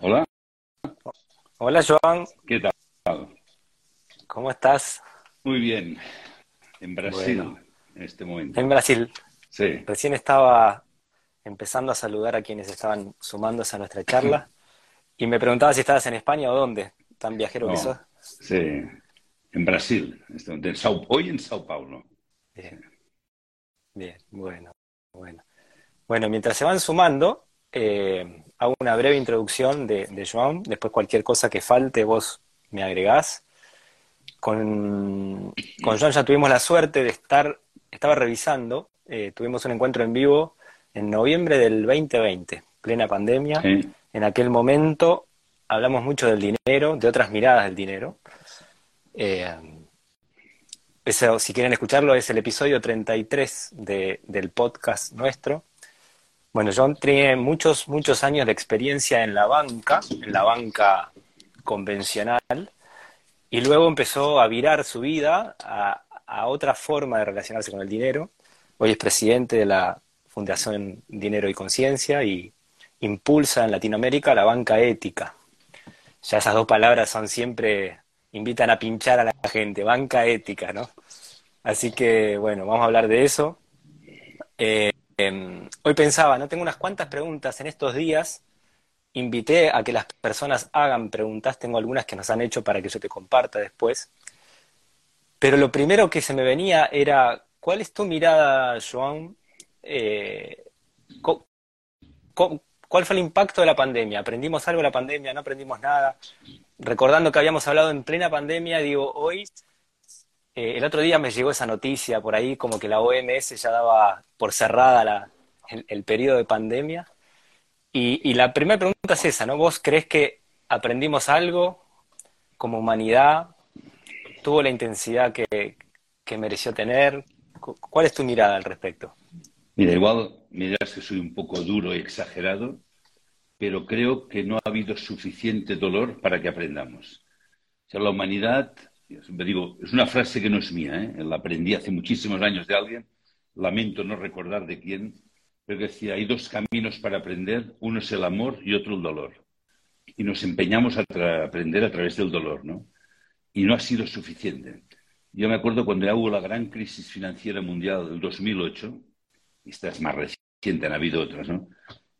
Hola. Hola, Joan. ¿Qué tal? ¿Cómo estás? Muy bien. En Brasil, Bueno. en este momento. En Brasil. Sí. Recién estaba empezando a saludar a quienes estaban sumándose a nuestra charla y me preguntaba si estabas en España o dónde, tan viajero que sos. sí. En Brasil. en este en Sao- hoy en Sao Paulo. Bien, bien, bueno, bueno. Bueno, mientras se van sumando, eh, hago una breve introducción de, de Joan, después cualquier cosa que falte vos me agregás. Con, con Joan ya tuvimos la suerte de estar, estaba revisando, eh, tuvimos un encuentro en vivo en noviembre del 2020, plena pandemia. Sí. En aquel momento hablamos mucho del dinero, de otras miradas del dinero. Eh, eso, si quieren escucharlo, es el episodio 33 de- del podcast nuestro. Bueno, John tiene muchos, muchos años de experiencia en la banca, en la banca convencional, y luego empezó a virar su vida a, a otra forma de relacionarse con el dinero. Hoy es presidente de la Fundación Dinero y Conciencia y impulsa en Latinoamérica la banca ética. Ya esas dos palabras son siempre, invitan a pinchar a la gente, banca ética, ¿no? Así que, bueno, vamos a hablar de eso. Eh, em, hoy pensaba, ¿no? Tengo unas cuantas preguntas en estos días. Invité a que las personas hagan preguntas. Tengo algunas que nos han hecho para que yo te comparta después. Pero lo primero que se me venía era, ¿cuál es tu mirada, Joan? Eh, ¿Cuál fue el impacto de la pandemia? ¿Aprendimos algo de la pandemia? ¿No aprendimos nada? Recordando que habíamos hablado en plena pandemia, digo, hoy, eh, el otro día me llegó esa noticia por ahí, como que la OMS ya daba por cerrada la- el, el periodo de pandemia. Y, y la primera pregunta es esa, ¿no? ¿Vos crees que aprendimos algo como humanidad? ¿Tuvo la intensidad que, que mereció tener? Cu- ¿Cuál es tu mirada al respecto? Mira, igual me dirás que soy un poco duro y exagerado, pero creo que no ha habido suficiente dolor para que aprendamos. O sea, la humanidad, yo siempre digo, es una frase que no es mía, ¿eh? la aprendí hace muchísimos años de alguien, lamento no recordar de quién, pero decía, hay dos caminos para aprender, uno es el amor y otro el dolor. Y nos empeñamos a aprender a través del dolor, ¿no? Y no ha sido suficiente. Yo me acuerdo cuando ya hubo la gran crisis financiera mundial del 2008, y esta es más reciente, han habido otras, ¿no?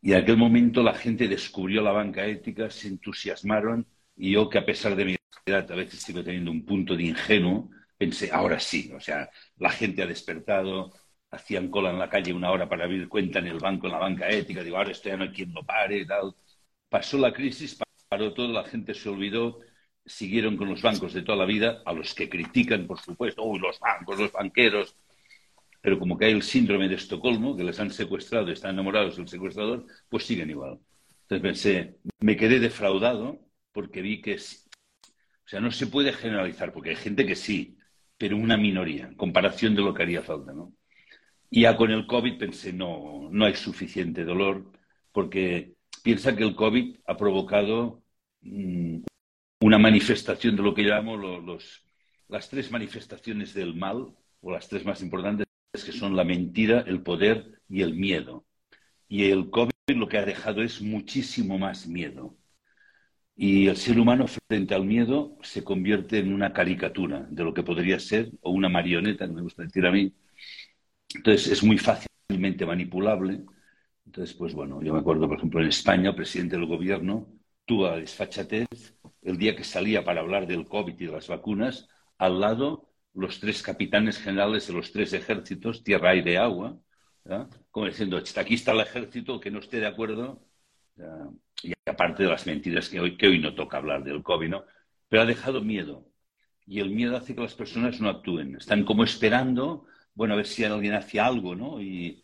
Y en aquel momento la gente descubrió la banca ética, se entusiasmaron y yo que a pesar de mi edad a veces sigo teniendo un punto de ingenuo, pensé, ahora sí, o sea, la gente ha despertado, hacían cola en la calle una hora para abrir cuenta en el banco, en la banca ética, digo, ahora esto ya no hay quien lo pare tal. Pasó la crisis, paró todo, la gente se olvidó, siguieron con los bancos de toda la vida, a los que critican, por supuesto, uy, los bancos, los banqueros, pero como que hay el síndrome de Estocolmo, que les han secuestrado están enamorados del secuestrador, pues siguen igual. Entonces pensé, me quedé defraudado porque vi que, es- o sea, no se puede generalizar, porque hay gente que sí, pero una minoría, en comparación de lo que haría falta, ¿no? Y ya con el COVID pensé, no, no hay suficiente dolor, porque piensa que el COVID ha provocado mm, una manifestación de lo que llamamos lo- los, las tres manifestaciones del mal, o las tres más importantes, que son la mentira, el poder y el miedo. Y el COVID lo que ha dejado es muchísimo más miedo. Y el ser humano frente al miedo se convierte en una caricatura de lo que podría ser, o una marioneta, me gusta decir a mí. Entonces es muy fácilmente manipulable. Entonces, pues bueno, yo me acuerdo, por ejemplo, en España, el presidente del gobierno tuvo la desfachatez el día que salía para hablar del COVID y de las vacunas, al lado los tres capitanes generales de los tres ejércitos, tierra, aire, agua, como diciendo, aquí está el ejército, que no esté de acuerdo, ¿ya? y aparte de las mentiras que hoy, que hoy no toca hablar del COVID, ¿no? Pero ha dejado miedo. Y el miedo hace que las personas no actúen. Están como esperando, bueno, a ver si alguien hace algo, ¿no? Y,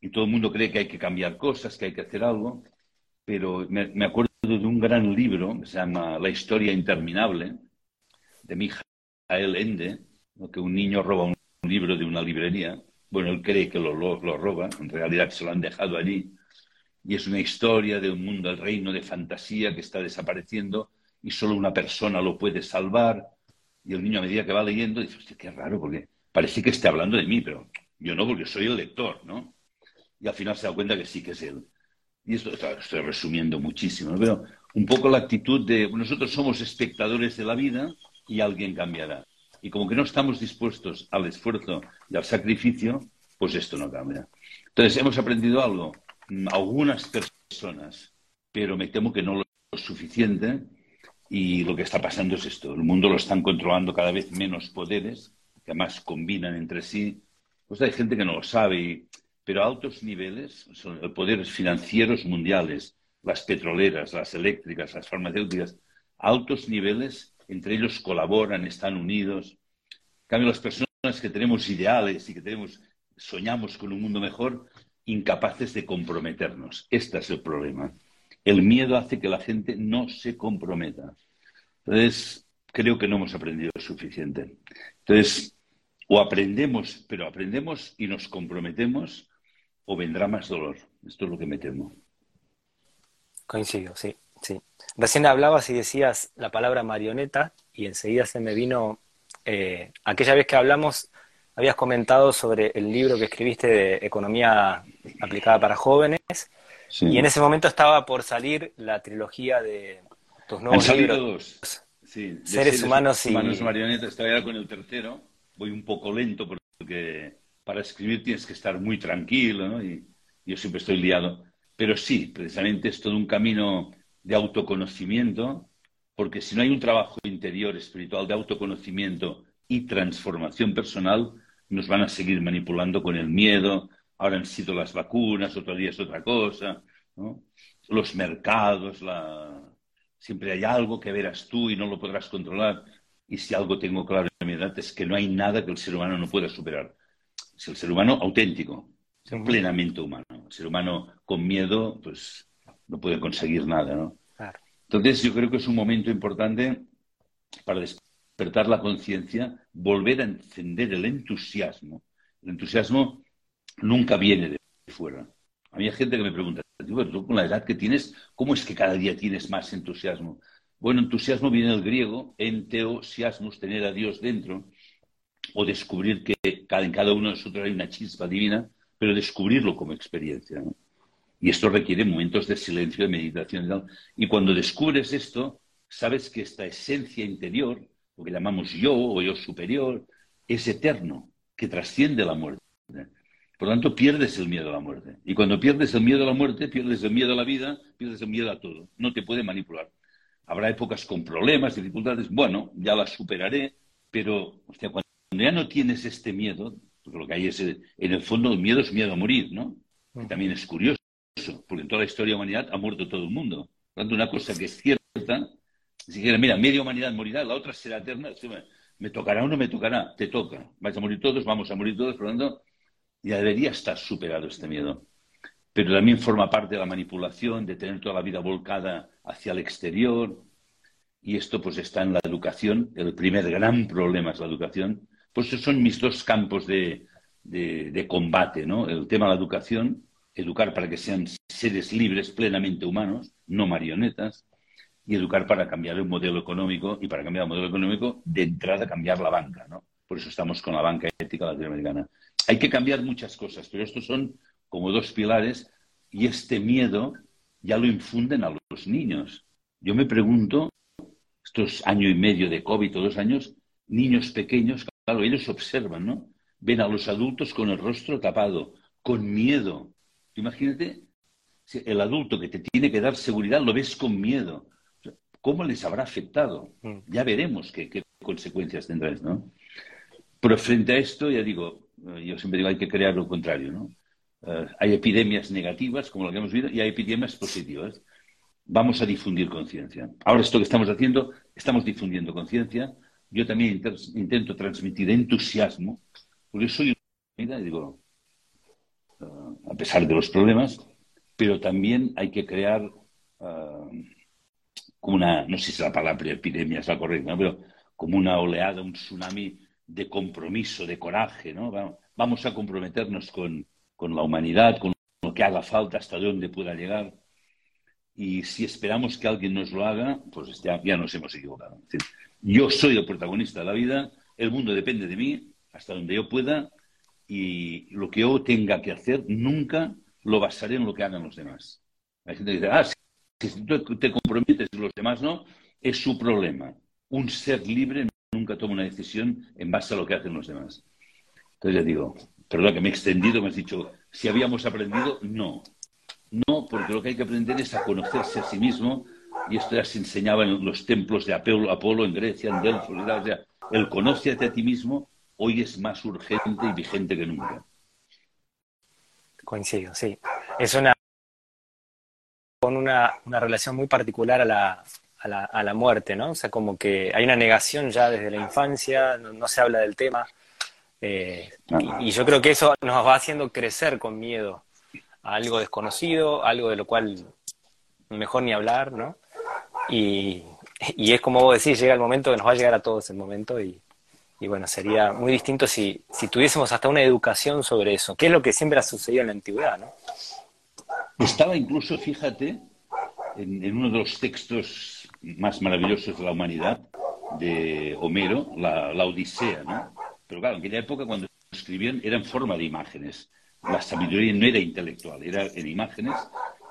y todo el mundo cree que hay que cambiar cosas, que hay que hacer algo. Pero me, me acuerdo de un gran libro que se llama La historia interminable, de Mijael Ende, ¿no? que un niño roba un libro de una librería. Bueno, él cree que lo, lo, lo roba, en realidad se lo han dejado allí. Y es una historia de un mundo, el reino de fantasía que está desapareciendo y solo una persona lo puede salvar. Y el niño a medida que va leyendo dice, hostia, qué raro, porque parece que esté hablando de mí, pero yo no, porque soy el lector, ¿no? Y al final se da cuenta que sí que es él. Y esto estoy resumiendo muchísimo, pero un poco la actitud de nosotros somos espectadores de la vida y alguien cambiará. Y como que no estamos dispuestos al esfuerzo y al sacrificio, pues esto no cambia. Entonces, hemos aprendido algo. Mm, algunas personas, pero me temo que no lo suficiente. Y lo que está pasando es esto. El mundo lo están controlando cada vez menos poderes, que además combinan entre sí. Pues hay gente que no lo sabe, pero a altos niveles, son poderes financieros mundiales, las petroleras, las eléctricas, las farmacéuticas, a altos niveles entre ellos colaboran, están unidos. En cambio, las personas que tenemos ideales y que tenemos, soñamos con un mundo mejor, incapaces de comprometernos. Este es el problema. El miedo hace que la gente no se comprometa. Entonces, creo que no hemos aprendido suficiente. Entonces, o aprendemos, pero aprendemos y nos comprometemos, o vendrá más dolor. Esto es lo que me temo. Coincido, sí. Sí. Recién hablabas y decías la palabra marioneta y enseguida se me vino, eh, aquella vez que hablamos, habías comentado sobre el libro que escribiste de Economía aplicada para jóvenes y en ese momento estaba por salir la trilogía de tus nuevos Han libros. Dos. Sí, seres, seres, humanos y... Humanos marionetas, estoy ahora con el tercero, voy un poco lento porque para escribir tienes que estar muy tranquilo ¿no? y yo siempre estoy liado. Pero sí, precisamente es todo un camino de autoconocimiento, porque si no hay un trabajo interior espiritual de autoconocimiento y transformación personal, nos van a seguir manipulando con el miedo. Ahora han sido las vacunas, otro día es otra cosa. Los mercados, la... siempre hay algo que verás tú y no lo podrás controlar. Y si algo tengo claro en mi edad es que no hay nada que el ser humano no pueda superar. Es el ser humano auténtico, plenamente humano. El ser humano con miedo, pues no puede conseguir nada, ¿no? Entonces yo creo que es un momento importante para despertar la conciencia, volver a encender el entusiasmo. El entusiasmo nunca viene de fuera. A mí hay gente que me pregunta, tú con la edad que tienes, ¿cómo es que cada día tienes más entusiasmo? Bueno, entusiasmo viene del griego, enteosiasmus, tener a Dios dentro, o descubrir que en cada uno de nosotros hay una chispa divina, pero descubrirlo como experiencia. ¿no? Y esto requiere momentos de silencio, de meditación y tal. Y cuando descubres esto, sabes que esta esencia interior, lo que llamamos yo o yo superior, es eterno, que trasciende la muerte. Por lo tanto, pierdes el miedo a la muerte. Y cuando pierdes el miedo a la muerte, pierdes el miedo a la vida, pierdes el miedo a todo. No te puede manipular. Habrá épocas con problemas, dificultades. Bueno, ya las superaré, pero cuando ya no tienes este miedo, porque lo que hay es, en el fondo, el miedo es miedo a morir, ¿no? Que también es curioso porque en toda la historia de la humanidad ha muerto todo el mundo. Por tanto, una cosa que es cierta, si quieres, mira, media humanidad morirá, la otra será eterna, me tocará o no me tocará, te toca. Vais a morir todos, vamos a morir todos, por lo tanto, ya debería estar superado este miedo. Pero también forma parte de la manipulación, de tener toda la vida volcada hacia el exterior. Y esto pues está en la educación. El primer gran problema es la educación. Pues esos son mis dos campos de, de combate, ¿no? El tema de la educación educar para que sean seres libres, plenamente humanos, no marionetas, y educar para cambiar el modelo económico, y para cambiar el modelo económico, de entrada cambiar la banca, ¿no? Por eso estamos con la banca ética latinoamericana. Hay que cambiar muchas cosas, pero estos son como dos pilares, y este miedo ya lo infunden a los niños. Yo me pregunto, estos año y medio de COVID o dos años, niños pequeños, claro, ellos observan, ¿no? Ven a los adultos con el rostro tapado, con miedo, Imagínate, el adulto que te tiene que dar seguridad lo ves con miedo. ¿Cómo les habrá afectado? Mm. Ya veremos qué, consecuencias tendrá ¿no? Pero frente a esto, ya digo, eh, yo siempre digo, hay que crear lo contrario, ¿no? Eh, hay epidemias negativas, como la que hemos visto, y hay epidemias positivas. Vamos a difundir conciencia. Ahora esto que estamos haciendo, estamos difundiendo conciencia. Yo también intento transmitir entusiasmo, porque soy una y digo, a pesar de los problemas, pero también hay que crear uh, como una, no sé si la palabra epidemia es la correcta, pero como una oleada, un tsunami de compromiso, de coraje, ¿no? Vamos a comprometernos con, con la humanidad, con lo que haga falta, hasta donde pueda llegar. Y si esperamos que alguien nos lo haga, pues ya, ya nos hemos equivocado. yo soy el protagonista de la vida, el mundo depende de mí, hasta donde yo pueda, y lo que yo tenga que hacer nunca lo basaré en lo que hagan los demás. Hay gente que dice, ah, si tú te comprometes y los demás no, es su problema. Un ser libre nunca toma una decisión en base a lo que hacen los demás. Entonces ya digo, perdón que me he extendido, me has dicho, si habíamos aprendido, no. No, porque lo que hay que aprender es a conocerse a sí mismo, y esto ya se enseñaba en los templos de Apolo, Apolo en Grecia, en Delfos, o sea, el conócete a ti mismo hoy es más urgente y vigente que nunca. Coincido, sí. Es una con una, una relación muy particular a la, a la, a la, muerte, ¿no? O sea, como que hay una negación ya desde la infancia, no, se habla del tema. Eh, y, y, yo creo que eso nos va haciendo crecer con miedo a algo desconocido, algo de lo cual mejor ni hablar, ¿no? Y, y es como vos decís, llega el momento que nos va a llegar a todos el momento y, y bueno, sería muy distinto si, si tuviésemos hasta una educación sobre eso, que es lo que siempre ha sucedido en la antigüedad, ¿no? Estaba incluso, fíjate, en, uno de los textos más maravillosos de la humanidad, de Homero, la, Odisea, ¿no? Pero claro, en aquella época cuando escribían era en forma de imágenes. La sabiduría no era intelectual, era en imágenes.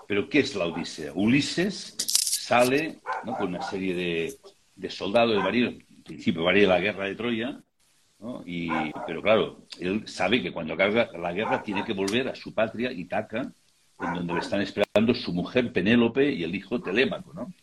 Pero ¿qué es la Odisea? Ulises sale ¿no? con una serie de, de soldados, de marinos, en principio varía la guerra de Troya, ¿no? y, pero claro, él sabe que cuando carga la guerra tiene que volver a su patria, Itaca, en donde le están esperando su mujer Penélope y el hijo Telémaco, ¿no?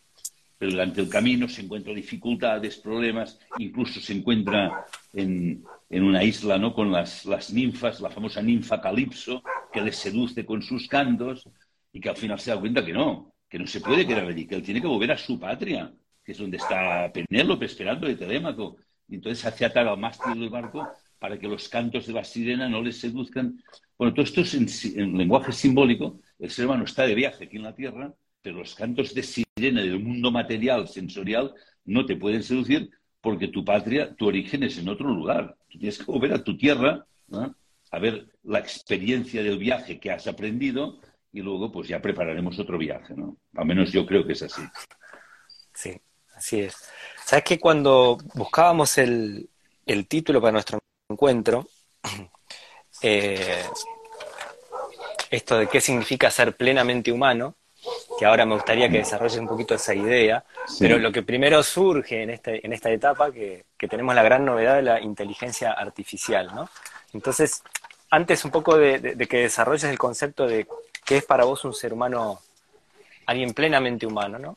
Pero durante el camino se encuentra dificultades, problemas, incluso se encuentra en, en una isla, ¿no? Con las, las, ninfas, la famosa ninfa Calipso, que le seduce con sus cantos y que al final se da cuenta que no, que no se puede quedar allí, que él tiene que volver a su patria, que es donde está Penélope esperando de Telémaco. Y entonces hace atar al mástil del barco para que los cantos de la sirena no les seduzcan. Bueno, todo esto es en, en lenguaje simbólico, el ser humano está de viaje aquí en la Tierra, pero los cantos de sirena del mundo material, sensorial, no te pueden seducir porque tu patria, tu origen es en otro lugar. Tienes que volver a tu tierra, ¿no? a ver la experiencia del viaje que has aprendido y luego pues ya prepararemos otro viaje, ¿no? Al menos yo creo que es así. Sí, así es. ¿Sabes que cuando buscábamos el, el título para nuestro encuentro, eh, esto de qué significa ser plenamente humano, que ahora me gustaría que desarrolles un poquito esa idea, sí. pero lo que primero surge en, este, en esta etapa, que, que, tenemos la gran novedad de la inteligencia artificial, ¿no? Entonces, antes un poco de, de, de, que desarrolles el concepto de qué es para vos un ser humano, alguien plenamente humano, ¿no?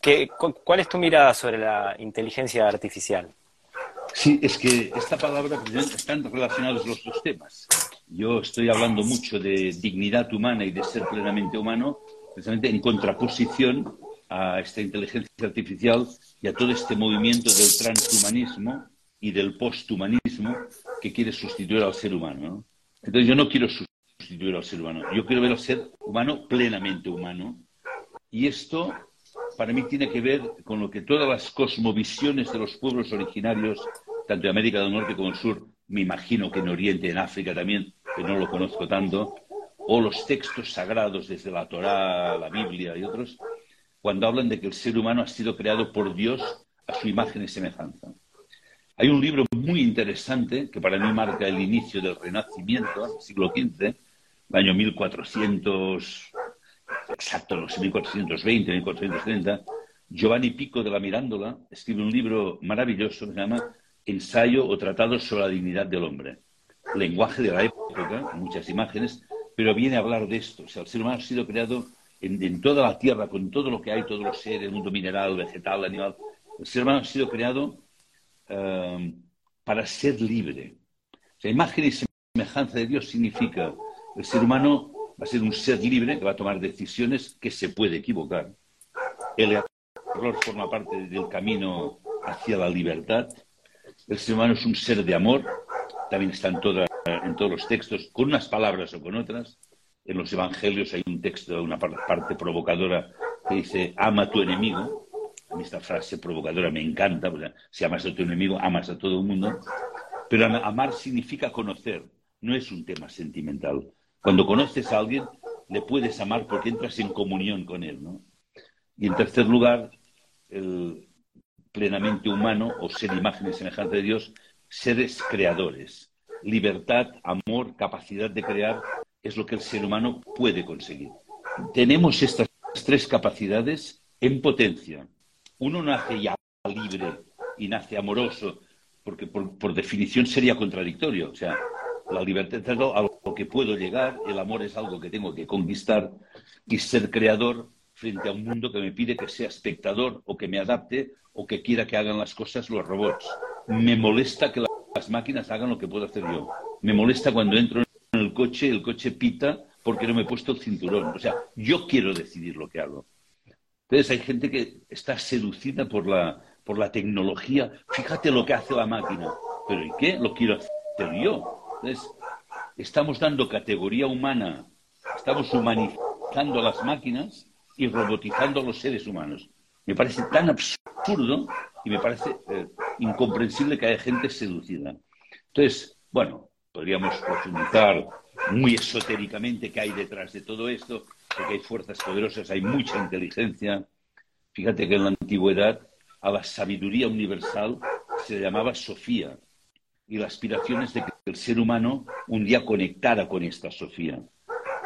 ¿Qué, ¿Cuál es tu mirada sobre la inteligencia artificial? Sí, es que esta palabra están relacionados los dos temas. Yo estoy hablando mucho de dignidad humana y de ser plenamente humano, precisamente en contraposición a esta inteligencia artificial y a todo este movimiento del transhumanismo y del posthumanismo que quiere sustituir al ser humano. ¿no? Entonces yo no quiero sustituir al ser humano, yo quiero ver al ser humano plenamente humano. Y esto para mí tiene que ver con lo que todas las cosmovisiones de los pueblos originarios, tanto de América del Norte como del Sur, me imagino que en Oriente, en África también, que no lo conozco tanto, o los textos sagrados desde la Torá, la Biblia y otros, cuando hablan de que el ser humano ha sido creado por Dios a su imagen y semejanza. Hay un libro muy interesante que para mí marca el inicio del Renacimiento, siglo XV, el año 1400, exacto, no sé, 1420, 1430. Giovanni Pico de la Mirándola escribe un libro maravilloso que se llama Ensayo o Tratado sobre la Dignidad del Hombre. Lenguaje de la época, muchas imágenes, pero viene a hablar de esto. O sea, el ser humano ha sido creado en, toda la tierra, con todo lo que hay, todos los seres, mundo mineral, vegetal, animal. El ser humano ha sido creado uh, para ser libre. Sea, imagen y semejanza de Dios significa el ser humano va a ser un ser libre que va a tomar decisiones que se puede equivocar. El error forma parte del camino hacia la libertad. El ser humano es un ser de amor, también está en, en todos los textos, con unas palabras o con otras. En los evangelios hay un texto, una parte provocadora que dice, ama a tu enemigo. A mí esta frase provocadora me encanta, porque si amas a tu enemigo, amas a todo el mundo. Pero amar significa conocer, no es un tema sentimental. Cuando conoces a alguien, le puedes amar porque entras en comunión con él, ¿no? Y en tercer lugar, el plenamente humano o ser imagen y semejanza de Dios, seres creadores. Libertad, amor, capacidad de crear es lo que el ser humano puede conseguir. Tenemos estas tres capacidades en potencia. Uno nace ya libre y nace amoroso, porque por, definición sería contradictorio. O sea, la libertad es algo a lo que puedo llegar, el amor es algo que tengo que conquistar y ser creador frente a un mundo que me pide que sea espectador o que me adapte o que quiera que hagan las cosas los robots. Me molesta que las máquinas hagan lo que puedo hacer yo. Me molesta cuando entro en el coche, el coche pita porque no me he puesto el cinturón. O sea, yo quiero decidir lo que hago. Entonces hay gente que está seducida por la, por la tecnología. Fíjate lo que hace la máquina. Pero ¿y qué? Lo quiero hacer yo. Entonces, estamos dando categoría humana, estamos humanizando a las máquinas y robotizando a los seres humanos. Me parece tan absurdo y me parece eh, incomprensible que haya gente seducida. Entonces, bueno, podríamos profundizar muy esotéricamente qué hay detrás de todo esto, porque hay fuerzas poderosas, hay mucha inteligencia. Fíjate que en la antigüedad a la sabiduría universal se le llamaba Sofía, y la aspiración es de que el ser humano un día conectara con esta Sofía.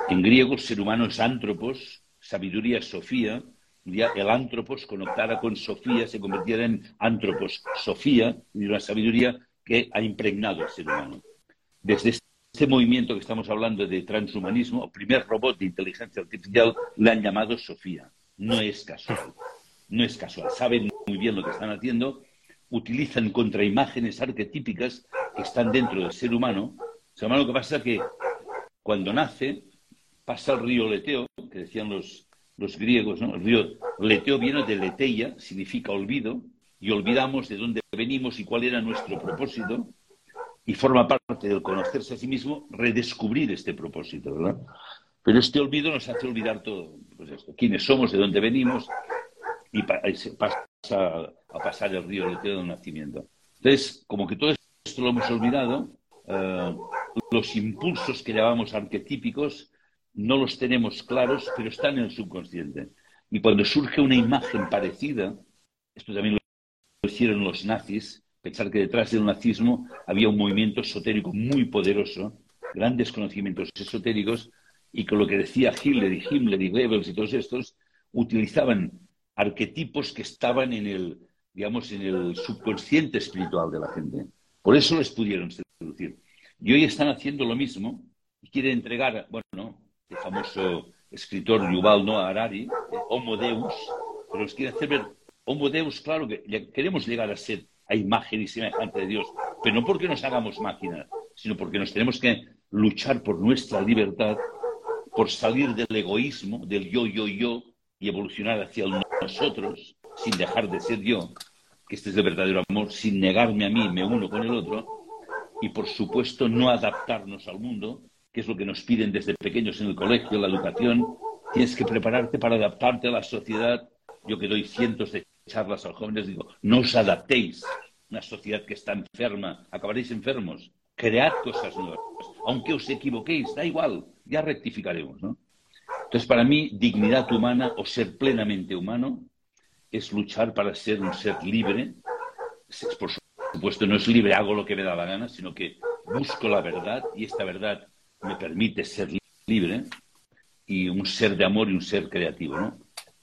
En griego, ser humano es antropos, sabiduría es Sofía, un día el antropos conectara con Sofía, se convirtiera en antropos, Sofía, y una sabiduría que ha impregnado al ser humano. Desde este movimiento que estamos hablando de transhumanismo, el primer robot de inteligencia artificial le han llamado Sofía. No es casual. No es casual. Saben muy bien lo que están haciendo. Utilizan contraimágenes arquetípicas que están dentro del ser humano. O sea, lo que pasa es que cuando nace, pasa el río Leteo, que decían los, los griegos, ¿no? El río Leteo viene de Leteia, significa olvido, y olvidamos de dónde venimos y cuál era nuestro propósito y forma parte del conocerse a sí mismo redescubrir este propósito, ¿verdad? Pero este olvido nos hace olvidar todo, pues esto, quiénes somos, de dónde venimos, y pasa a pasar el río del del nacimiento. Entonces, como que todo esto lo hemos olvidado, eh, los impulsos que llamamos arquetípicos no los tenemos claros, pero están en el subconsciente. Y cuando surge una imagen parecida, esto también lo hicieron los nazis, pensar que detrás del nazismo había un movimiento esotérico muy poderoso, grandes conocimientos esotéricos, y con lo que decía Hitler y Himmler y Goebbels y todos estos, utilizaban arquetipos que estaban en el, digamos, en el subconsciente espiritual de la gente. Por eso les pudieron seducir. Y hoy están haciendo lo mismo y quieren entregar, bueno, el famoso escritor Yuval Noah Harari, Homo Deus, pero los quiere hacer ver Homo Deus, claro que queremos llegar a ser a imagen y semejante de Dios, pero no porque nos hagamos máquinas, sino porque nos tenemos que luchar por nuestra libertad, por salir del egoísmo, del yo, yo, yo, y evolucionar hacia nosotros, sin dejar de ser yo, que este es el verdadero amor, sin negarme a mí, me uno con el otro, y por supuesto no adaptarnos al mundo, que es lo que nos piden desde pequeños en el colegio, la educación. Tienes que prepararte para adaptarte a la sociedad. Yo que doy cientos de charlas a los jóvenes, digo, no os adaptéis. Una sociedad que está enferma, acabaréis enfermos. Cread cosas nuevas. Aunque os equivoquéis, da igual, ya rectificaremos, ¿no? Entonces, para mí, dignidad humana o ser plenamente humano es luchar para ser un ser libre. Por supuesto, no es libre, hago lo que me da la gana, sino que busco la verdad y esta verdad me permite ser libre y un ser de amor y un ser creativo, ¿no?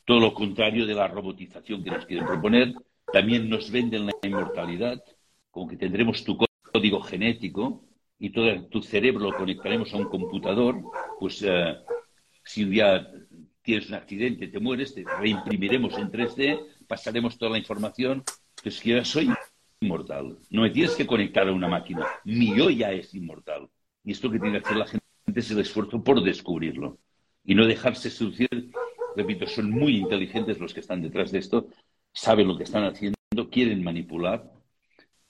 todo lo contrario de la robotización que nos quieren proponer. También nos venden la inmortalidad, como que tendremos tu código genético y todo tu cerebro lo conectaremos a un computador, pues eh, si un día tienes un accidente, te mueres, te reimprimiremos en 3D, pasaremos toda la información, pues que yo soy inmortal. No me tienes que conectar a una máquina, mi yo ya es inmortal. Y esto que tiene que hacer la gente es el esfuerzo por descubrirlo y no dejarse seducir repito, son muy inteligentes los que están detrás de esto, saben lo que están haciendo, quieren manipular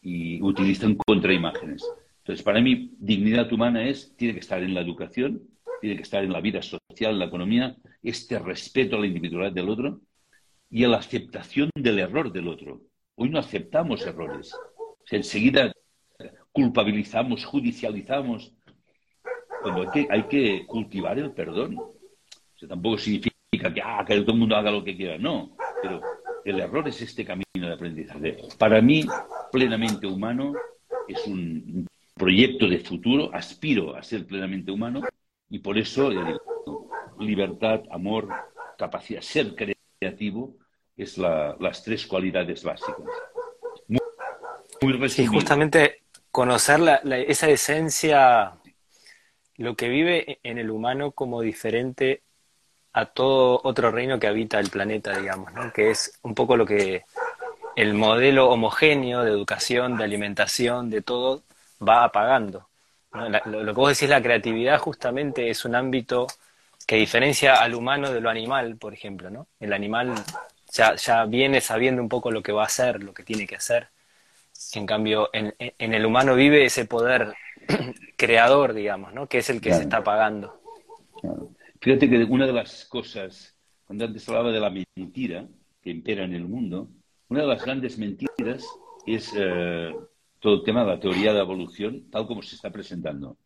y utilizan contraimágenes. Entonces, para mí, dignidad humana es, tiene que estar en la educación, tiene que estar en la vida social, en la economía, este respeto a la individualidad del otro y a la aceptación del error del otro. Hoy no aceptamos errores. enseguida culpabilizamos, judicializamos, cuando hay que, hay que cultivar el perdón. O tampoco significa que, ah, que todo el mundo haga lo que quiera. No, pero el error es este camino de aprendizaje. Para mí, plenamente humano es un proyecto de futuro, aspiro a ser plenamente humano y por eso libertad, amor, capacidad, ser creativo, es las tres cualidades básicas. Muy, muy Sí, justamente conocer la, esa esencia, lo que vive en el humano como diferente a todo otro reino que habita el planeta, digamos, ¿no? que es un poco lo que el modelo homogéneo de educación, de alimentación, de todo, va apagando. lo, que vos decís, la creatividad justamente es un ámbito que diferencia al humano de lo animal, por ejemplo. ¿no? El animal ya, ya viene sabiendo un poco lo que va a hacer, lo que tiene que hacer. En cambio, en, el humano vive ese poder creador, digamos, ¿no? que es el que se está apagando. Fíjate que una de las cosas, cuando antes hablaba de la mentira que impera en el mundo, una de las grandes mentiras es eh, todo el tema de la teoría de la evolución, tal como se está presentando.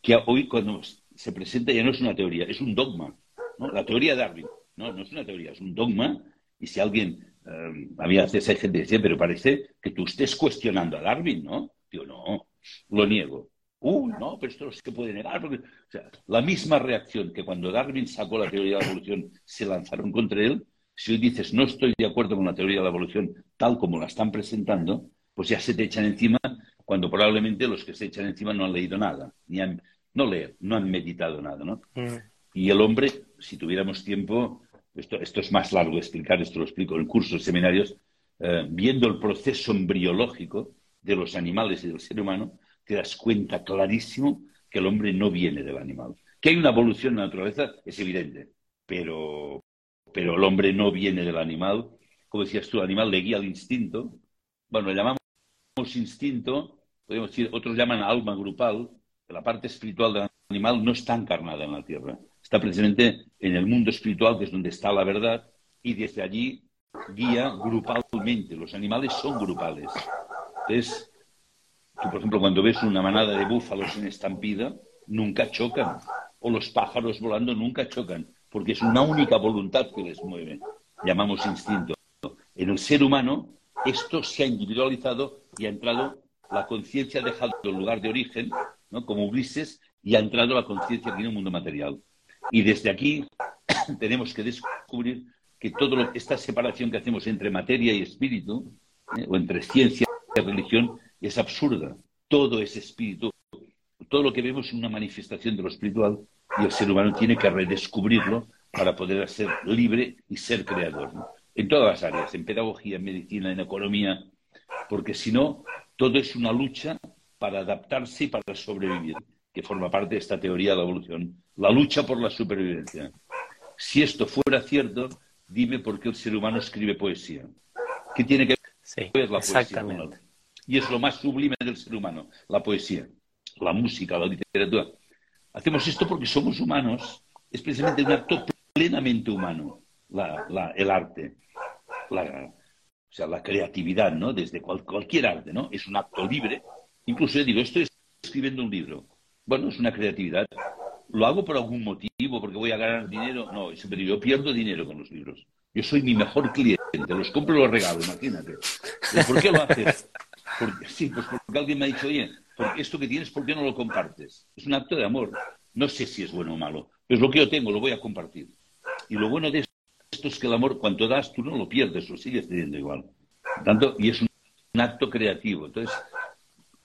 Que hoy, cuando se presenta, ya no es una teoría, es un dogma. La teoría de Darwin, no, no es una teoría, es un dogma. Y si alguien, eh, había veces hay gente que decía, pero parece que tú estés cuestionando a Darwin, ¿no? Digo, no, lo niego. Uy, no, pero esto no se puede negar. Porque... O sea, la misma reacción que cuando Darwin sacó la teoría de la evolución se lanzaron contra él, si hoy dices no estoy de acuerdo con la teoría de la evolución tal como la están presentando, pues ya se te echan encima cuando probablemente los que se echan encima no han leído nada, ni han, no leer, no han meditado nada, ¿no? Mm. Y el hombre, si tuviéramos tiempo, esto, esto es más largo explicar, esto lo explico en cursos, seminarios, eh, viendo el proceso embriológico de los animales y del ser humano, te das cuenta clarísimo que el hombre no viene del animal. Que hay una evolución en la naturaleza es evidente, pero, pero el hombre no viene del animal. Como decías tú, el animal le guía al instinto. Bueno, le llamamos instinto, podemos decir, otros llaman alma grupal, la parte espiritual del animal no está encarnada en la tierra. Está precisamente en el mundo espiritual, que es donde está la verdad, y desde allí guía grupalmente. Los animales son grupales. Entonces, tú, por ejemplo, cuando ves una manada de búfalos en estampida, nunca chocan. O los pájaros volando nunca chocan, porque es una única voluntad que les mueve. Llamamos instinto. En el ser humano, esto se ha individualizado y ha entrado la conciencia, ha dejado el lugar de origen, ¿no? como Ulises, y ha entrado la conciencia aquí en el mundo material. Y desde aquí tenemos que descubrir que toda esta separación que hacemos entre materia y espíritu, ¿eh? o entre ciencia y religión, es absurda. Todo es espíritu. Todo lo que vemos es una manifestación de lo espiritual y el ser humano tiene que redescubrirlo para poder ser libre y ser creador. En todas las áreas, en pedagogía, en medicina, en economía, porque si no, todo es una lucha para adaptarse y para sobrevivir, que forma parte de esta teoría de la evolución. La lucha por la supervivencia. Si esto fuera cierto, dime por qué el ser humano escribe poesía. ¿Qué tiene que ver la poesía? Y es lo más sublime del ser humano, la poesía, la música, la literatura. Hacemos esto porque somos humanos. Es precisamente un acto plenamente humano, el arte. o sea, la creatividad, ¿no? Desde cualquier arte, ¿no? Es un acto libre. Incluso yo digo, estoy escribiendo un libro. Bueno, es una creatividad. ¿Lo hago por algún motivo? ¿Porque voy a ganar dinero? No, siempre yo pierdo dinero con los libros. Yo soy mi mejor cliente. Los compro y los regalo, imagínate. ¿Por qué lo haces? Porque, sí, pues porque alguien me ha dicho, oye, porque esto que tienes, ¿por qué no lo compartes? Es un acto de amor. No sé si es bueno o malo, pero es lo que yo tengo, lo voy a compartir. Y lo bueno de esto es que el amor, cuanto das, tú no lo pierdes, lo sigues teniendo igual. Tanto, y es un, acto creativo. Entonces,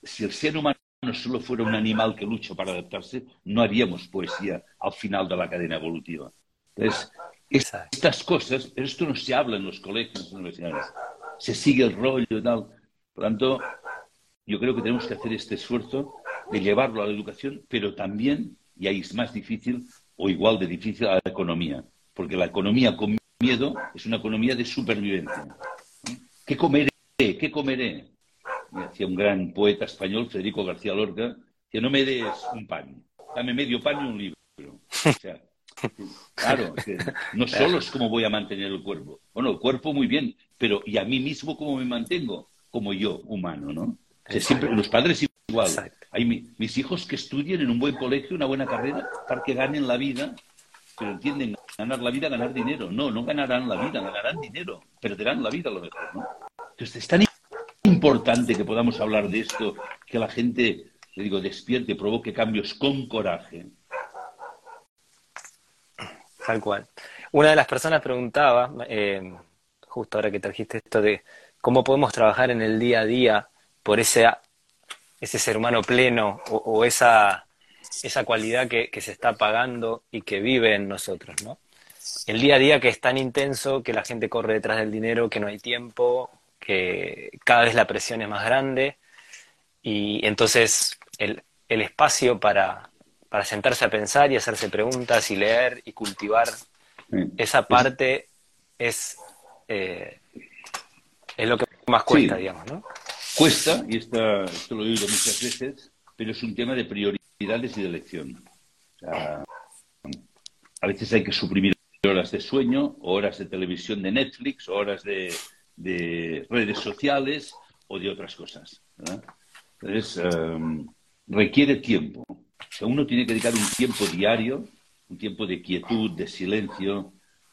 si el ser humano solo fuera un animal que lucha para adaptarse, no haríamos poesía al final de la cadena evolutiva. Entonces, estas cosas, esto no se habla en los colegios, en las universidades. Se sigue el rollo y tal. Por lo tanto, yo creo que tenemos que hacer este esfuerzo de llevarlo a la educación, pero también, y ahí es más difícil o igual de difícil, a la economía. Porque la economía con miedo es una economía de supervivencia. ¿Qué comeré? ¿Qué comeré? Me decía un gran poeta español, Federico García Lorca, que no me des un pan, dame medio pan y un libro. O sea, claro, no solo es cómo voy a mantener el cuerpo. Bueno, el cuerpo muy bien, pero ¿y a mí mismo cómo me mantengo? como yo, humano, ¿no? siempre, los padres igual. Hay mis hijos que estudien en un buen colegio, una buena carrera, para que ganen la vida, pero entienden, ganar la vida, ganar dinero. No, no ganarán la vida, ganarán dinero, perderán la vida a lo mejor, ¿no? Entonces es tan importante que podamos hablar de esto, que la gente, le digo, despierte, provoque cambios con coraje. Tal cual. Una de las personas preguntaba, eh, justo ahora que trajiste esto de cómo podemos trabajar en el día a día por ese, ese ser humano pleno o, esa, esa cualidad que, que, se está apagando y que vive en nosotros, ¿no? El día a día que es tan intenso, que la gente corre detrás del dinero, que no hay tiempo, que cada vez la presión es más grande y entonces el, el espacio para, para sentarse a pensar y hacerse preguntas y leer y cultivar esa parte es, eh, es lo que más cuesta, digamos, ¿no? Cuesta, y esto lo he oído muchas veces, pero es un tema de prioridades y de elección. a veces hay que suprimir horas de sueño, horas de televisión de Netflix, horas de, redes sociales o de otras cosas. Entonces, em, requiere tiempo. uno tiene que dedicar un tiempo diario, un tiempo de quietud, de silencio,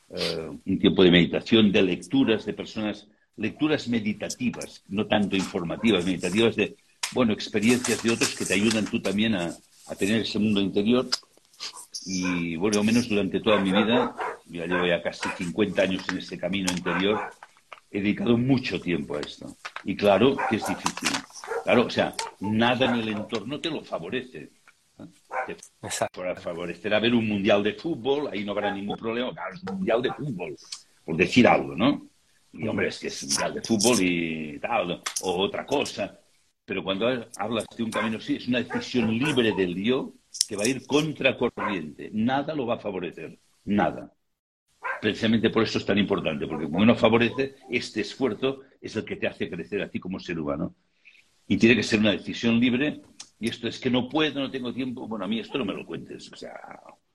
eh, un tiempo de meditación, de lecturas de personas, lecturas meditativas, no tanto informativas, meditativas de, bueno, experiencias de otros que te ayudan tú también a, a tener ese mundo interior. Y bueno, al menos durante toda mi vida, ya llevo ya casi 50 años en ese camino interior, he dedicado mucho tiempo a esto. Y claro que es difícil. Claro, o sea, nada en el entorno te lo favorece. Para favorecer a ver un mundial de fútbol, ahí no habrá ningún problema. Claro, es un mundial de fútbol, por decir algo, ¿no? Y hombre, es que es un mundial de fútbol y tal, o otra cosa. Pero cuando hablas de un camino así, es una decisión libre del Dios que va a ir contracorriente. Nada lo va a favorecer. Nada. Precisamente por eso es tan importante, porque como no favorece, este esfuerzo es el que te hace crecer a ti como ser humano. Y tiene que ser una decisión libre y esto es que no puedo, no tengo tiempo. Bueno, a mí esto no me lo cuentes. O sea,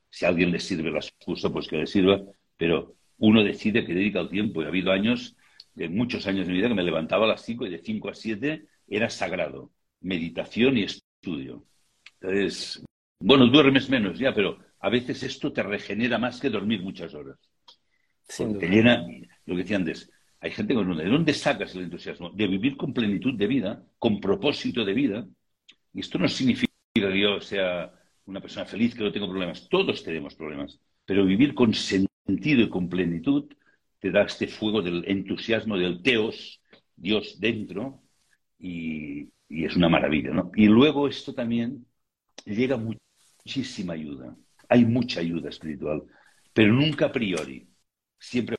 si a alguien le sirve la excusa, pues que le sirva. Pero uno decide que dedica el tiempo. Y ha habido años, de muchos años de mi vida, que me levantaba a las 5 y de 5 a 7 era sagrado. Meditación y estudio. Entonces, bueno, duermes menos ya, pero a veces esto te regenera más que dormir muchas horas. Te llena, lo que decía antes, hay gente con ¿de dónde sacas el entusiasmo? De vivir con plenitud de vida, con propósito de vida, y esto no significa que yo sea una persona feliz, que no tengo problemas. Todos tenemos problemas. Pero vivir con sentido y con plenitud te da este fuego del entusiasmo del teos, Dios dentro, y, es una maravilla. ¿no? Y luego esto también llega muchísima ayuda. Hay mucha ayuda espiritual, pero nunca a priori, siempre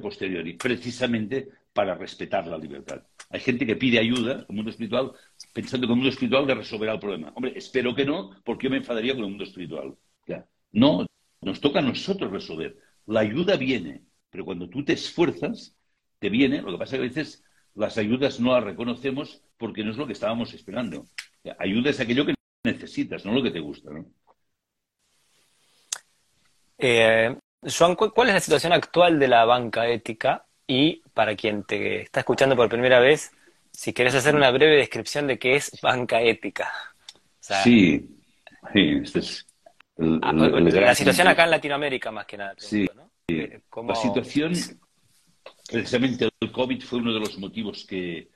posteriori, precisamente para respetar la libertad. Hay gente que pide ayuda al mundo espiritual pensando que el mundo espiritual le resolverá el problema. Hombre, espero que no, porque yo me enfadaría con el mundo espiritual. No, nos toca a nosotros resolver. La ayuda viene, pero cuando tú te esfuerzas, te viene. Lo que pasa es que a veces las ayudas no las reconocemos porque no es lo que estábamos esperando. Ayuda es aquello que necesitas, no lo que te gusta. Eh, Joan, ¿cuál es la situación actual de la banca ética? Y para quien te está escuchando por primera vez, si quieres hacer una breve descripción de qué es banca ética. sí, sí, este es ah, la situación acá en Latinoamérica más que nada. sí, eh, la situación, precisamente el COVID fue uno de los motivos que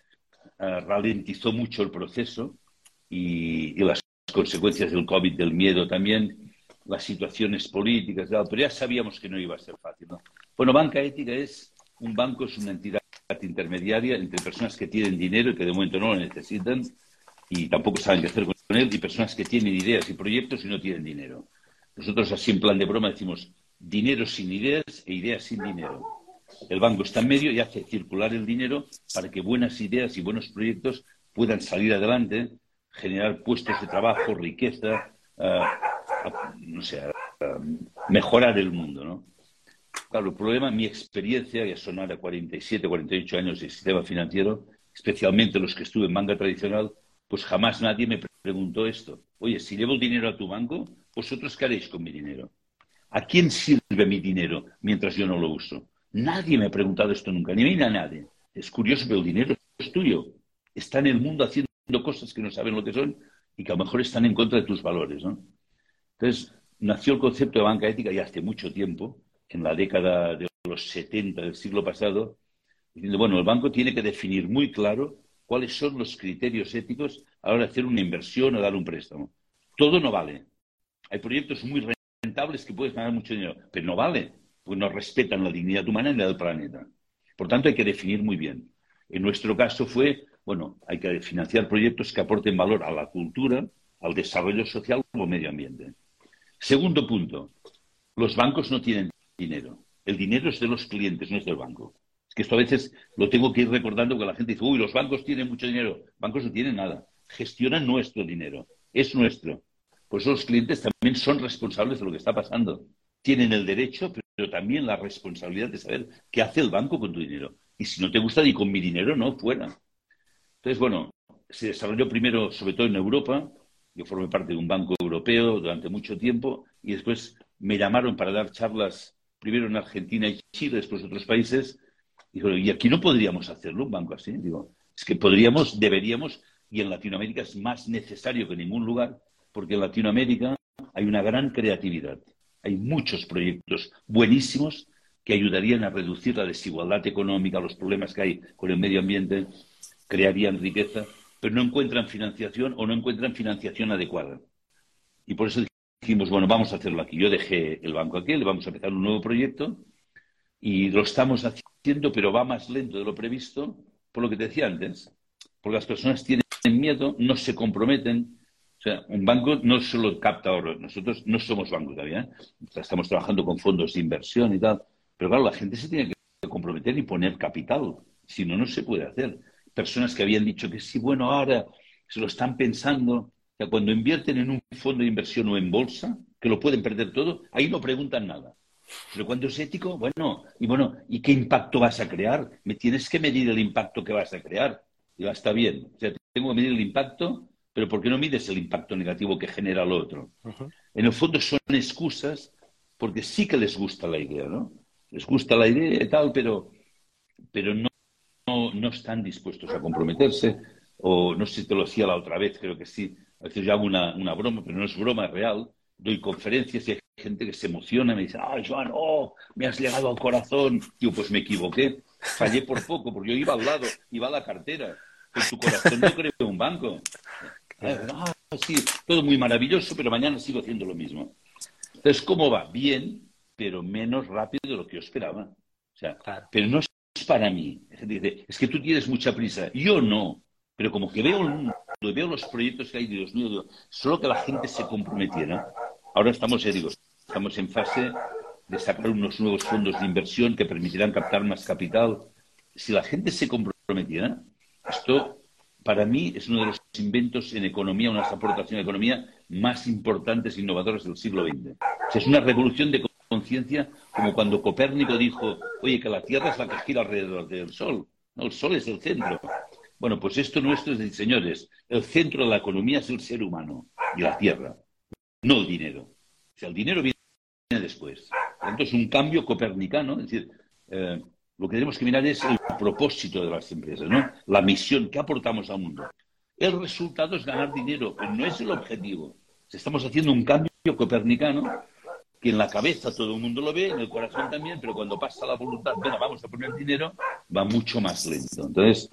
uh, ralentizó mucho el proceso y, las consecuencias del COVID, del miedo también, las situaciones políticas, pero ya sabíamos que no iba a ser fácil. Bueno, banca ética es, un banco es una entidad intermediaria entre personas que tienen dinero y que de momento no lo necesitan y tampoco saben qué hacer con él y personas que tienen ideas y proyectos y no tienen dinero. Nosotros así en plan de broma decimos dinero sin ideas e ideas sin dinero. El banco está en medio y hace circular el dinero para que buenas ideas y buenos proyectos puedan salir adelante, generar puestos de trabajo, riqueza, ah, no sé, ah, mejorar el mundo, ¿no? Claro, el problema, mi experiencia, ya son ahora 47, 48 años de sistema financiero, especialmente los que estuve en banca tradicional, pues jamás nadie me preguntó esto. Oye, si llevo dinero a tu banco, ¿vosotros qué haréis con mi dinero? ¿A quién sirve mi dinero mientras yo no lo uso? Nadie me ha preguntado esto nunca, ni a nadie. Es curioso, pero el dinero es tuyo. Está en el mundo haciendo cosas que no saben lo que son y que a lo mejor están en contra de tus valores. ¿no? Entonces, nació el concepto de banca ética ya hace mucho tiempo en la década de los 70 del siglo pasado, diciendo, bueno, el banco tiene que definir muy claro cuáles son los criterios éticos a la hora de hacer una inversión o dar un préstamo. Todo no vale. Hay proyectos muy rentables que puedes ganar mucho dinero, pero no vale. pues no respetan la dignidad humana ni la del planeta. Por tanto, hay que definir muy bien. En nuestro caso fue, bueno, hay que financiar proyectos que aporten valor a la cultura, al desarrollo social o medio ambiente. Segundo punto, los bancos no tienen dinero. El dinero es de los clientes, no es del banco. Es que esto a veces lo tengo que ir recordando porque la gente dice, uy, los bancos tienen mucho dinero. Bancos no tienen nada. Gestionan nuestro dinero. Es nuestro. Por eso los clientes también son responsables de lo que está pasando. Tienen el derecho, pero también la responsabilidad de saber qué hace el banco con tu dinero. Y si no te gusta, ni con mi dinero, no, fuera. Entonces, bueno, se desarrolló primero, sobre todo en Europa. Yo formé parte de un banco europeo durante mucho tiempo y después me llamaron para dar charlas, primero en Argentina y Chile, después en otros países. Y ¿y aquí no podríamos hacerlo, un banco así? Digo, es que podríamos, deberíamos, y en Latinoamérica es más necesario que en ningún lugar, porque en Latinoamérica hay una gran creatividad. Hay muchos proyectos buenísimos que ayudarían a reducir la desigualdad económica, los problemas que hay con el medio ambiente, crearían riqueza, pero no encuentran financiación o no encuentran financiación adecuada. Y por eso dijimos, bueno, vamos a hacerlo aquí. Yo dejé el banco aquí, le vamos a empezar un nuevo proyecto y lo estamos haciendo, pero va más lento de lo previsto, por lo que te decía antes, porque las personas tienen miedo, no se comprometen, o sea, un banco no solo capta ahorros, nosotros no somos banco todavía, estamos trabajando con fondos de inversión y tal, pero claro, la gente se tiene que comprometer y poner capital, si no, no se puede hacer. Personas que habían dicho que sí, bueno, ahora se lo están pensando, sea, cuando invierten en un fondo de inversión o en bolsa, que lo pueden perder todo, ahí no preguntan nada. Pero cuando es ético, bueno, y bueno, ¿y qué impacto vas a crear? Me tienes que medir el impacto que vas a crear. Y va, está bien. O sea, tengo que medir el impacto pero ¿por qué no mides el impacto negativo que genera el otro? En el fondo son excusas porque sí que les gusta la idea, ¿no? Les gusta la idea y tal, pero, pero no, no, están dispuestos a comprometerse. O no sé si te lo decía la otra vez, creo que sí. A veces yo hago una, una broma, pero no es broma, es real. Doy conferencias y hay gente que se emociona y me dice, ¡ay, Joan, oh, me has llegado al corazón! Digo, pues me equivoqué. Fallé por poco, porque yo iba al lado, iba a la cartera. En tu corazón no creo un banco. Ah, sí, todo muy maravilloso, pero mañana sigo haciendo lo mismo. Entonces, ¿cómo va? Bien, pero menos rápido de lo que yo esperaba. O sea, pero no para mí. es que tú tienes mucha prisa. Yo no. Pero como que veo el mundo, veo los proyectos que hay, Dios mío, solo que la gente se comprometiera. Ahora estamos, digo, estamos en fase de sacar unos nuevos fondos de inversión que permitirán captar más capital. Si la gente se comprometiera, esto para mí es uno de los inventos en economía, unas aportaciones de economía más importantes e innovadoras del siglo XX. es una revolución de conciencia como cuando Copérnico dijo, oye, que la Tierra es la que gira alrededor del Sol, no, el Sol es el centro. Bueno, pues esto nuestro es señores, el centro de la economía es el ser humano y la Tierra, no el dinero. O sea, el dinero viene después. Entonces, un cambio copernicano, es decir, eh, lo que tenemos que mirar es el propósito de las empresas, ¿no? La misión que aportamos al mundo. El resultado es ganar dinero, pero no es el objetivo. Estamos haciendo un cambio copernicano que en la cabeza todo el mundo lo ve, en el corazón también, pero cuando pasa la voluntad, venga, vamos a poner dinero, va mucho más lento. Entonces,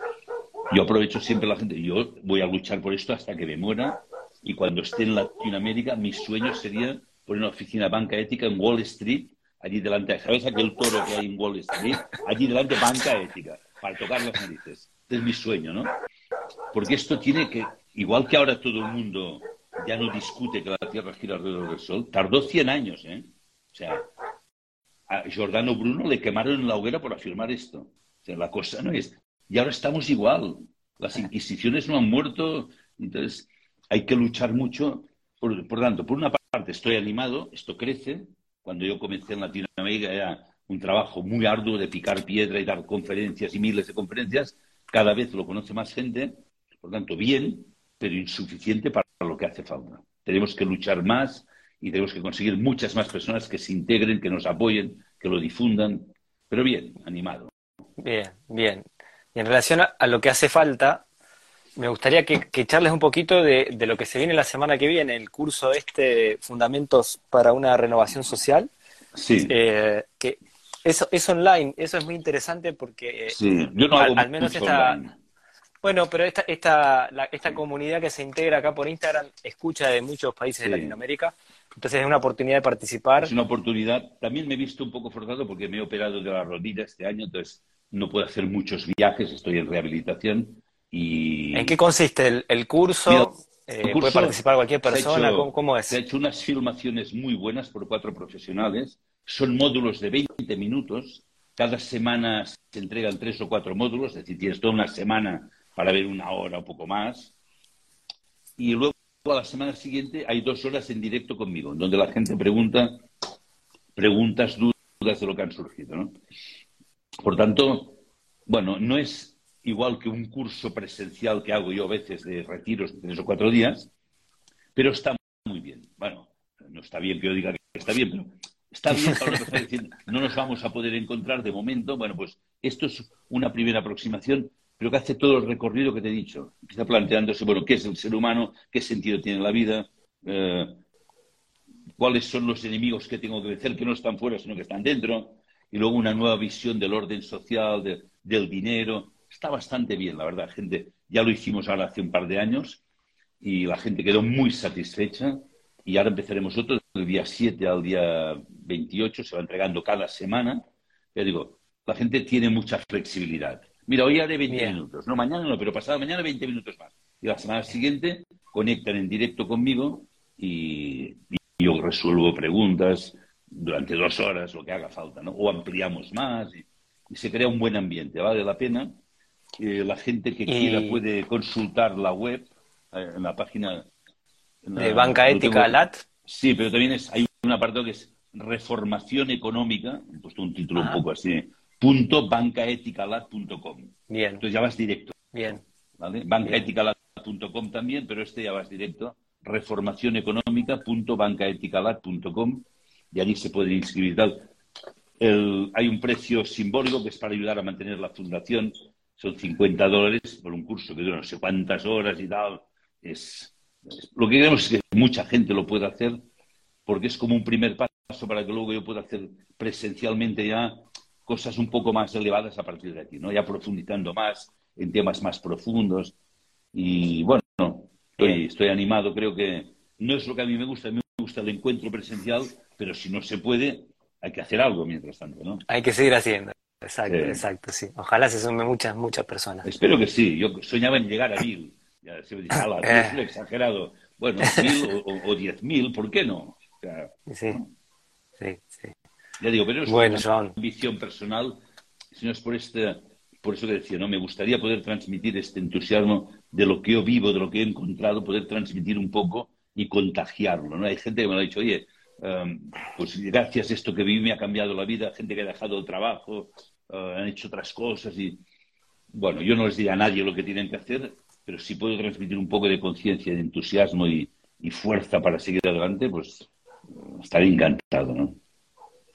yo aprovecho siempre la gente, yo voy a luchar por esto hasta que me muera y cuando esté en Latinoamérica, mi sueño sería poner una oficina de banca ética en Wall Street allí delante, ¿sabes aquel toro que hay en Wall Street? Allí delante banca ética, para tocar las narices. Este es mi sueño, ¿no? Porque esto tiene que, igual que ahora todo el mundo ya no discute que la Tierra gira alrededor del Sol, tardó 100 años, ¿eh? O sea, a Giordano Bruno le quemaron en la hoguera por afirmar esto. O sea, la cosa no es... Y ahora estamos igual. Las inquisiciones no han muerto, entonces hay que luchar mucho. Por, por tanto, por una parte estoy animado, esto crece, cuando yo comencé en Latinoamérica era un trabajo muy arduo de picar piedra y dar conferencias y miles de conferencias. Cada vez lo conoce más gente, por tanto, bien, pero insuficiente para lo que hace falta. Tenemos que luchar más y tenemos que conseguir muchas más personas que se integren, que nos apoyen, que lo difundan, pero bien, animado. Bien, bien. Y en relación a, lo que hace falta, me gustaría que, charles un poquito de, lo que se viene la semana que viene, el curso este Fundamentos para una Renovación Social. Sí. Eh, que eso es online, eso es muy interesante porque sí. Yo no hago al, menos esta... Bueno, pero esta, esta, esta comunidad que se integra acá por Instagram escucha de muchos países de Latinoamérica, Entonces es una oportunidad de participar. Es una oportunidad. También me he visto un poco forzado porque me he operado de la rodilla este año, entonces no puedo hacer muchos viajes, estoy en rehabilitación. Y... ¿En qué consiste el, curso? Eh, ¿Puede participar cualquier persona? ¿Cómo, es? Se ha hecho unas filmaciones muy buenas por cuatro profesionales. Son módulos de 20 minutos. Cada semana se entregan tres o cuatro módulos, es decir, tienes toda una semana para ver una hora o poco más. Y luego a la semana siguiente hay dos horas en directo conmigo, donde la gente pregunta preguntas, dudas de lo que han surgido. ¿no? Por tanto, bueno, no es igual que un curso presencial que hago yo a veces de retiros de tres o cuatro días, pero está muy bien. Bueno, no está bien que yo diga que está bien, pero está bien para lo que está diciendo. No nos vamos a poder encontrar de momento. Bueno, pues esto es una primera aproximación, pero que hace todo el recorrido que te he dicho. Empieza planteándose, bueno, qué es el ser humano, qué sentido tiene la vida, eh, cuáles son los enemigos que tengo que vencer, que no están fuera, sino que están dentro, y luego una nueva visión del orden social, del dinero, está bastante bien, la verdad, gente. Ya lo hicimos ahora hace un par de años y la gente quedó muy satisfecha. Y ahora empezaremos otro, del día 7 al día 28, se va entregando cada semana. Ya digo, la gente tiene mucha flexibilidad. Mira, hoy haré 20 minutos, no mañana no, pero pasado mañana 20 minutos más. Y la semana siguiente conectan en directo conmigo y, yo resuelvo preguntas durante dos horas, lo que haga falta, ¿no? O ampliamos más y, y se crea un buen ambiente. Vale la pena la gente que quiera puede consultar la web eh, en la página de Banca Ética LAT. Sí, pero también es, hay un apartado que es Reformación Económica, he puesto un título un poco así, punto bancaeticalat.com. Bien. Entonces ya vas directo. Bien. ¿vale? Bancaeticalat.com también, pero este ya vas directo. Reformación Económica punto bancaeticalat.com y allí se puede inscribir. Tal. hay un precio simbólico que es para ayudar a mantener la fundación son 50 dólares por un curso que dura no sé cuántas horas y tal. Es, lo que queremos es que mucha gente lo pueda hacer porque es como un primer paso para que luego yo pueda hacer presencialmente ya cosas un poco más elevadas a partir de aquí, ¿no? Ya profundizando más en temas más profundos. Y bueno, estoy, estoy animado, creo que no es lo que a mí me gusta, a mí me gusta el encuentro presencial, pero si no se puede, hay que hacer algo mientras tanto, ¿no? Hay que seguir haciendo. Exacto, exacto, sí. Ojalá se sumen muchas, muchas personas. Espero que sí. Yo soñaba en llegar a mil. Ya se me dice, es exagerado. Bueno, mil o, diez mil, ¿por qué no? sí, sí, sí. Ya digo, pero es una ambición personal, si no es por este, por eso que decía, ¿no? Me gustaría poder transmitir este entusiasmo de lo que yo vivo, de lo que he encontrado, poder transmitir un poco y contagiarlo, ¿no? Hay gente que me lo ha dicho, oye, um, pues gracias a esto que viví me ha cambiado la vida, gente que ha dejado el trabajo, eh, han hecho otras cosas y, bueno, yo no les diré a nadie lo que tienen que hacer, pero si puedo transmitir un poco de conciencia, de entusiasmo y, fuerza para seguir adelante, pues estaré encantado, ¿no?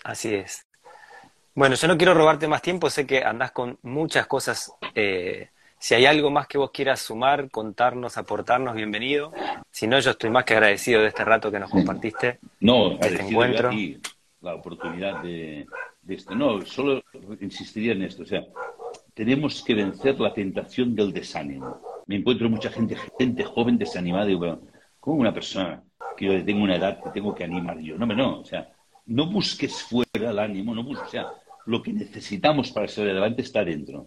Así es. Bueno, yo no quiero robarte más tiempo, sé que andás con muchas cosas. Eh, si hay algo más que vos quieras sumar, contarnos, aportarnos, bienvenido. Si no, yo estoy más que agradecido de este rato que nos compartiste. No, este encuentro. la oportunidad de, no, solo insistiría en esto. O sea, tenemos que vencer la tentación del desánimo. Me encuentro mucha gente, gente joven desanimada y digo, ¿cómo una persona que yo tengo una edad que tengo que animar yo? No, no, o sea, no busques fuera el ánimo, no busques, o sea, lo que necesitamos para salir adelante está dentro.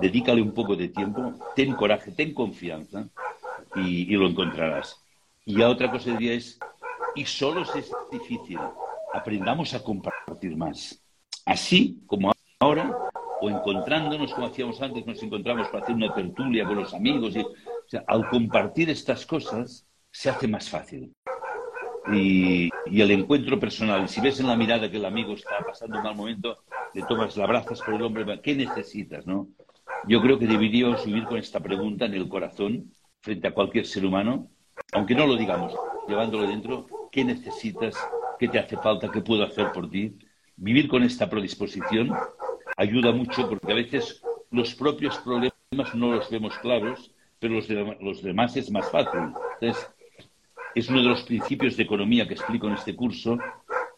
Dedícale un poco de tiempo, ten coraje, ten confianza y, lo encontrarás. Y ya otra cosa diría es, y solo si es difícil, aprendamos a compartir más así como ahora, o encontrándonos como hacíamos antes, nos encontramos para hacer una tertulia con los amigos. Y, o sea, al compartir estas cosas se hace más fácil. Y, el encuentro personal, si ves en la mirada que el amigo está pasando un mal momento, le tomas, la abrazas por el hombre, ¿qué necesitas? no? Yo creo que deberíamos vivir con esta pregunta en el corazón frente a cualquier ser humano, aunque no lo digamos, llevándolo dentro, ¿qué necesitas? ¿Qué te hace falta? ¿Qué puedo hacer por ti? vivir con esta predisposición ayuda mucho porque a veces los propios problemas no los vemos claros, pero los, los demás es más fácil. Entonces, es uno de los principios de economía que explico en este curso,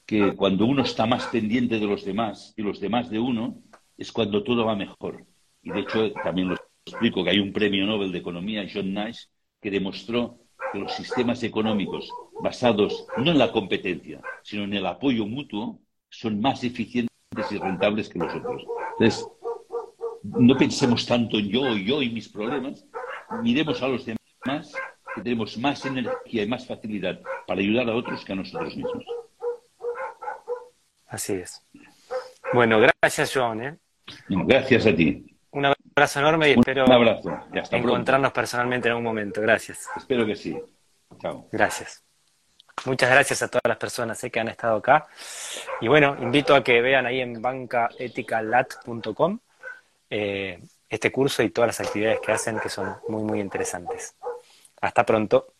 que cuando uno está más pendiente de los demás y los demás de uno, es cuando todo va mejor. Y de hecho, también lo explico que hay un premio Nobel de Economía, John Nash, que demostró que los sistemas económicos basados no en la competencia, sino en el apoyo mutuo, son más eficientes y rentables que los otros. Entonces, no pensemos tanto en yo, yo y mis problemas, miremos a los demás, que tenemos más energía y más facilidad para ayudar a otros que a nosotros mismos. Así es. Bueno, gracias, John. ¿eh? Gracias a ti. Un abrazo enorme y espero encontrarnos personalmente en algún momento. Gracias. Espero que sí. Chao. Gracias. Muchas gracias a todas las personas eh, que han estado acá. Y bueno, invito a que vean ahí en bancaeticalat.com eh, este curso y todas las actividades que hacen que son muy, muy interesantes. Hasta pronto.